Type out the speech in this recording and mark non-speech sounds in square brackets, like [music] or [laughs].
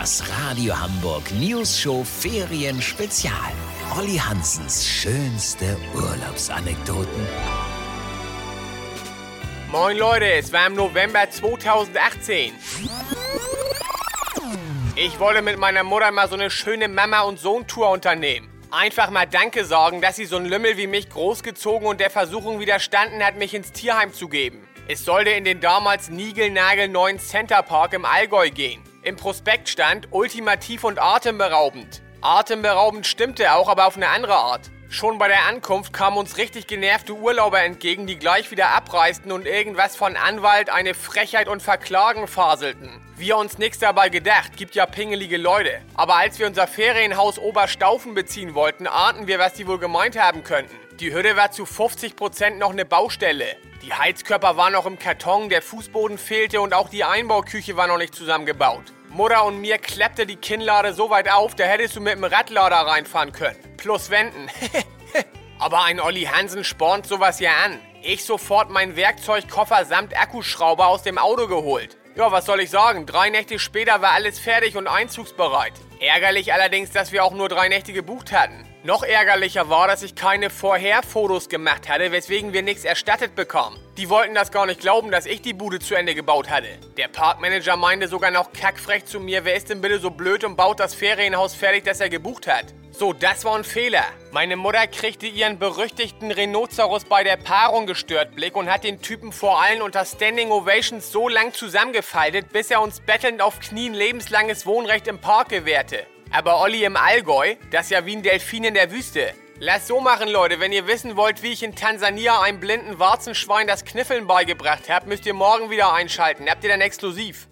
Das Radio Hamburg News Show Ferien Spezial. Olli Hansens schönste Urlaubsanekdoten. Moin Leute, es war im November 2018. Ich wollte mit meiner Mutter mal so eine schöne Mama- und Sohn-Tour unternehmen. Einfach mal Danke sagen, dass sie so einen Lümmel wie mich großgezogen und der Versuchung widerstanden hat, mich ins Tierheim zu geben. Es sollte in den damals niegelnagelneuen Centerpark im Allgäu gehen. Im Prospekt stand ultimativ und atemberaubend. Atemberaubend stimmte auch, aber auf eine andere Art. Schon bei der Ankunft kamen uns richtig genervte Urlauber entgegen, die gleich wieder abreisten und irgendwas von Anwalt, eine Frechheit und Verklagen faselten. Wir uns nichts dabei gedacht, gibt ja pingelige Leute. Aber als wir unser Ferienhaus Oberstaufen beziehen wollten, ahnten wir, was die wohl gemeint haben könnten. Die Hütte war zu 50% noch eine Baustelle. Die Heizkörper waren noch im Karton, der Fußboden fehlte und auch die Einbauküche war noch nicht zusammengebaut. Mutter und mir klappte die Kinnlade so weit auf, da hättest du mit dem Radlader reinfahren können. Plus Wänden. [laughs] Aber ein Olli Hansen spornt sowas ja an. Ich sofort meinen Werkzeugkoffer samt Akkuschrauber aus dem Auto geholt. Ja, was soll ich sagen? Drei Nächte später war alles fertig und einzugsbereit. Ärgerlich allerdings, dass wir auch nur drei Nächte gebucht hatten. Noch ärgerlicher war, dass ich keine Vorherfotos gemacht hatte, weswegen wir nichts erstattet bekamen. Die wollten das gar nicht glauben, dass ich die Bude zu Ende gebaut hatte. Der Parkmanager meinte sogar noch kackfrech zu mir, wer ist denn bitte so blöd und baut das Ferienhaus fertig, das er gebucht hat. So, das war ein Fehler. Meine Mutter kriegte ihren berüchtigten Rhinoceros bei der Paarung gestört Blick und hat den Typen vor allen unter Standing Ovations so lang zusammengefaltet, bis er uns bettelnd auf Knien lebenslanges Wohnrecht im Park gewährte. Aber Olli im Allgäu, das ist ja wie ein Delfin in der Wüste. Lasst so machen, Leute. Wenn ihr wissen wollt, wie ich in Tansania einem blinden Warzenschwein das Kniffeln beigebracht habe, müsst ihr morgen wieder einschalten. Habt ihr dann exklusiv.